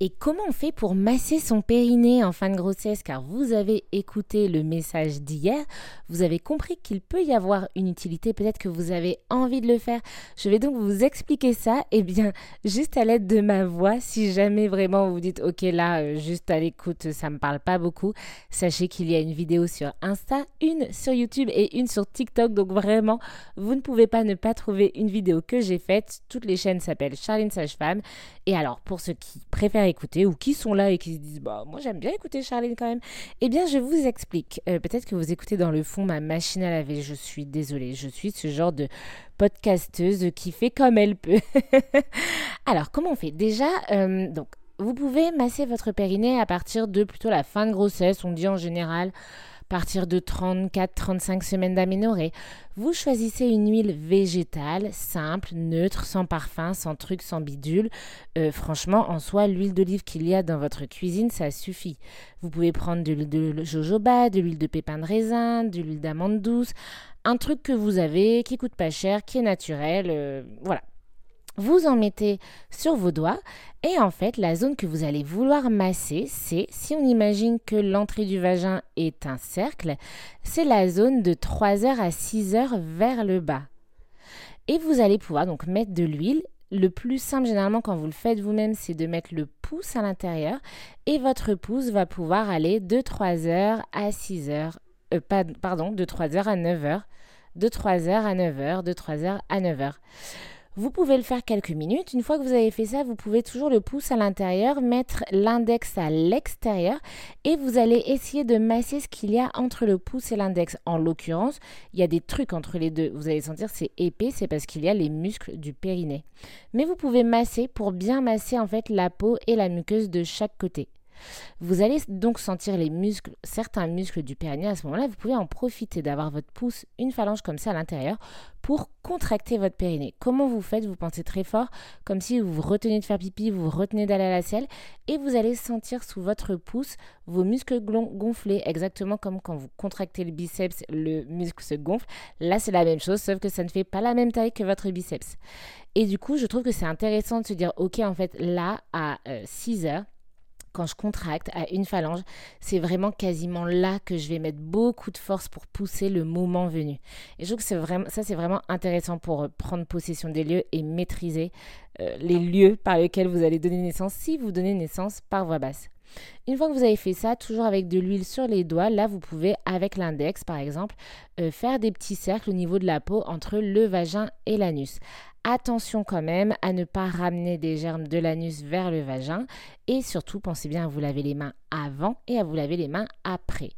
Et comment on fait pour masser son périnée en fin de grossesse? Car vous avez écouté le message d'hier, vous avez compris qu'il peut y avoir une utilité, peut-être que vous avez envie de le faire. Je vais donc vous expliquer ça, et eh bien juste à l'aide de ma voix, si jamais vraiment vous dites ok là, euh, juste à l'écoute, ça me parle pas beaucoup, sachez qu'il y a une vidéo sur Insta, une sur YouTube et une sur TikTok, donc vraiment, vous ne pouvez pas ne pas trouver une vidéo que j'ai faite. Toutes les chaînes s'appellent Charlene Sage-Femme. Et alors, pour ceux qui préfèrent écouter ou qui sont là et qui se disent bah moi j'aime bien écouter Charline quand même, eh bien je vous explique. Euh, peut-être que vous écoutez dans le fond ma machine à laver. Je suis désolée, je suis ce genre de podcasteuse qui fait comme elle peut. Alors comment on fait? Déjà, euh, donc vous pouvez masser votre périnée à partir de plutôt la fin de grossesse. On dit en général partir de 34-35 semaines d'aménorrhée. Vous choisissez une huile végétale, simple, neutre, sans parfum, sans truc, sans bidule. Euh, franchement, en soi, l'huile d'olive qu'il y a dans votre cuisine, ça suffit. Vous pouvez prendre de l'huile de jojoba, de l'huile de pépin de raisin, de l'huile d'amande douce, un truc que vous avez, qui coûte pas cher, qui est naturel. Euh, voilà, vous en mettez sur vos doigts. Et en fait la zone que vous allez vouloir masser c'est si on imagine que l'entrée du vagin est un cercle c'est la zone de 3 heures à 6 heures vers le bas. Et vous allez pouvoir donc mettre de l'huile. Le plus simple généralement quand vous le faites vous-même c'est de mettre le pouce à l'intérieur. Et votre pouce va pouvoir aller de 3 heures à 6 heures euh, pardon de 3 heures à 9 heures de 3 heures à 9 heures de 3 heures à 9 heures vous pouvez le faire quelques minutes. Une fois que vous avez fait ça, vous pouvez toujours le pouce à l'intérieur, mettre l'index à l'extérieur et vous allez essayer de masser ce qu'il y a entre le pouce et l'index. En l'occurrence, il y a des trucs entre les deux. Vous allez sentir c'est épais, c'est parce qu'il y a les muscles du périnée. Mais vous pouvez masser pour bien masser en fait la peau et la muqueuse de chaque côté. Vous allez donc sentir les muscles, certains muscles du périnée à ce moment-là. Vous pouvez en profiter d'avoir votre pouce, une phalange comme ça à l'intérieur pour contracter votre périnée. Comment vous faites? Vous pensez très fort, comme si vous vous retenez de faire pipi, vous vous retenez d'aller à la selle et vous allez sentir sous votre pouce vos muscles gonfler, exactement comme quand vous contractez le biceps, le muscle se gonfle. Là, c'est la même chose, sauf que ça ne fait pas la même taille que votre biceps. Et du coup, je trouve que c'est intéressant de se dire, ok, en fait, là, à 6 euh, heures, quand je contracte à une phalange, c'est vraiment quasiment là que je vais mettre beaucoup de force pour pousser le moment venu. Et je trouve que ça c'est vraiment intéressant pour euh, prendre possession des lieux et maîtriser euh, les lieux par lesquels vous allez donner naissance si vous donnez naissance par voie basse. Une fois que vous avez fait ça, toujours avec de l'huile sur les doigts, là vous pouvez, avec l'index par exemple, euh, faire des petits cercles au niveau de la peau entre le vagin et l'anus. Attention quand même à ne pas ramener des germes de l'anus vers le vagin et surtout pensez bien à vous laver les mains avant et à vous laver les mains après.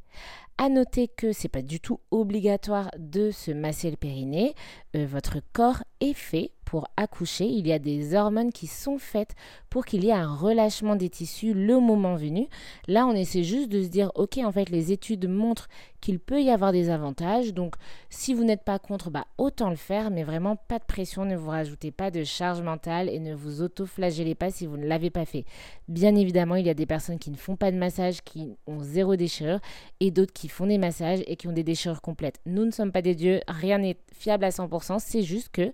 À noter que c'est pas du tout obligatoire de se masser le périnée. Euh, votre corps est fait pour accoucher, il y a des hormones qui sont faites pour qu'il y ait un relâchement des tissus le moment venu. Là, on essaie juste de se dire, ok, en fait, les études montrent qu'il peut y avoir des avantages. Donc, si vous n'êtes pas contre, bah, autant le faire, mais vraiment pas de pression, ne vous rajoutez pas de charge mentale et ne vous auto-flagellez pas si vous ne l'avez pas fait. Bien évidemment, il y a des personnes qui ne font pas de massage, qui ont zéro déchirure, et d'autres qui font des massages et qui ont des déchirures complètes. Nous ne sommes pas des dieux, rien n'est fiable à 100%, c'est juste que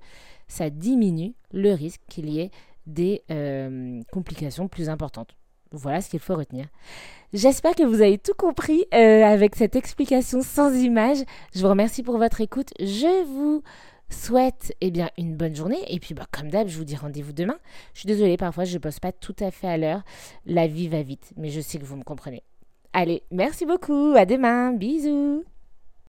ça diminue le risque qu'il y ait des euh, complications plus importantes. Voilà ce qu'il faut retenir. J'espère que vous avez tout compris euh, avec cette explication sans image. Je vous remercie pour votre écoute. Je vous souhaite eh bien, une bonne journée. Et puis, bah, comme d'hab, je vous dis rendez-vous demain. Je suis désolée, parfois, je ne poste pas tout à fait à l'heure. La vie va vite, mais je sais que vous me comprenez. Allez, merci beaucoup. À demain. Bisous.